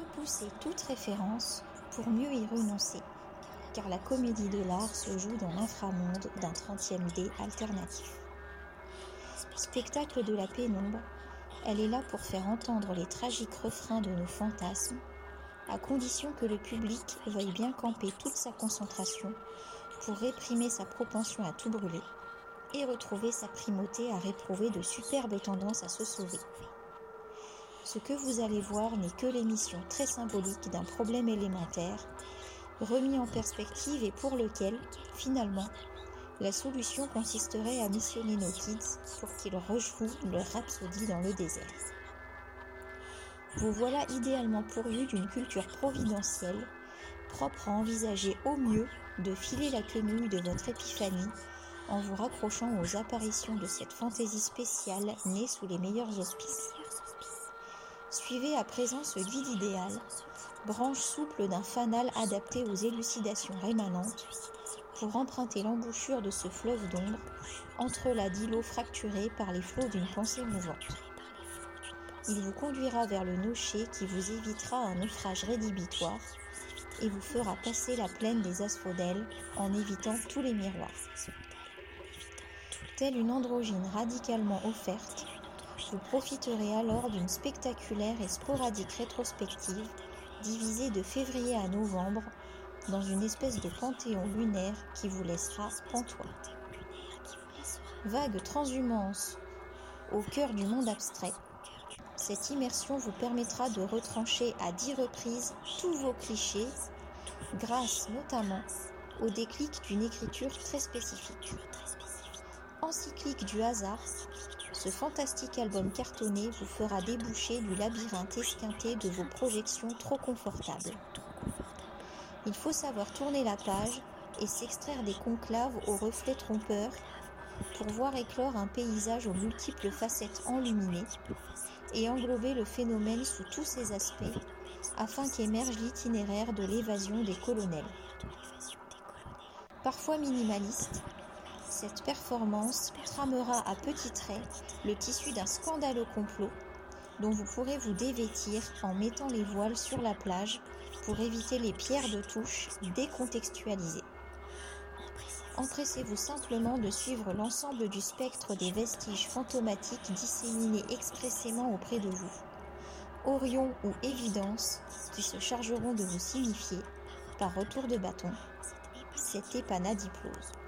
Repoussez toute référence pour mieux y renoncer, car la comédie de l'art se joue dans l'inframonde d'un 30e dé alternatif. Spectacle de la pénombre, elle est là pour faire entendre les tragiques refrains de nos fantasmes, à condition que le public veuille bien camper toute sa concentration pour réprimer sa propension à tout brûler et retrouver sa primauté à réprouver de superbes tendances à se sauver. Ce que vous allez voir n'est que l'émission très symbolique d'un problème élémentaire, remis en perspective et pour lequel, finalement, la solution consisterait à missionner nos kids pour qu'ils rejouent leur rhapsodie dans le désert. Vous voilà idéalement pourvu d'une culture providentielle, propre à envisager au mieux de filer la quenouille de votre épiphanie en vous raccrochant aux apparitions de cette fantaisie spéciale née sous les meilleurs auspices. Suivez à présent ce guide idéal, branche souple d'un fanal adapté aux élucidations rémanentes, pour emprunter l'embouchure de ce fleuve d'ombre entre la d'îlots fracturés par les flots d'une pensée mouvante. Il vous conduira vers le nocher qui vous évitera un naufrage rédhibitoire et vous fera passer la plaine des asphodèles en évitant tous les miroirs. Telle une androgyne radicalement offerte, vous profiterez alors d'une spectaculaire et sporadique rétrospective divisée de février à novembre dans une espèce de panthéon lunaire qui vous laissera pantois. Vague transhumance au cœur du monde abstrait, cette immersion vous permettra de retrancher à dix reprises tous vos clichés, grâce notamment au déclic d'une écriture très spécifique. Encyclique du hasard, ce fantastique album cartonné vous fera déboucher du labyrinthe esquinté de vos projections trop confortables. Il faut savoir tourner la page et s'extraire des conclaves aux reflets trompeurs pour voir éclore un paysage aux multiples facettes enluminées et englober le phénomène sous tous ses aspects afin qu'émerge l'itinéraire de l'évasion des colonels. Parfois minimaliste, cette performance tramera à petits traits le tissu d'un scandaleux complot dont vous pourrez vous dévêtir en mettant les voiles sur la plage pour éviter les pierres de touche décontextualisées. Empressez-vous simplement de suivre l'ensemble du spectre des vestiges fantomatiques disséminés expressément auprès de vous. Orion ou évidence qui se chargeront de vous signifier, par retour de bâton, cette épanadiplose.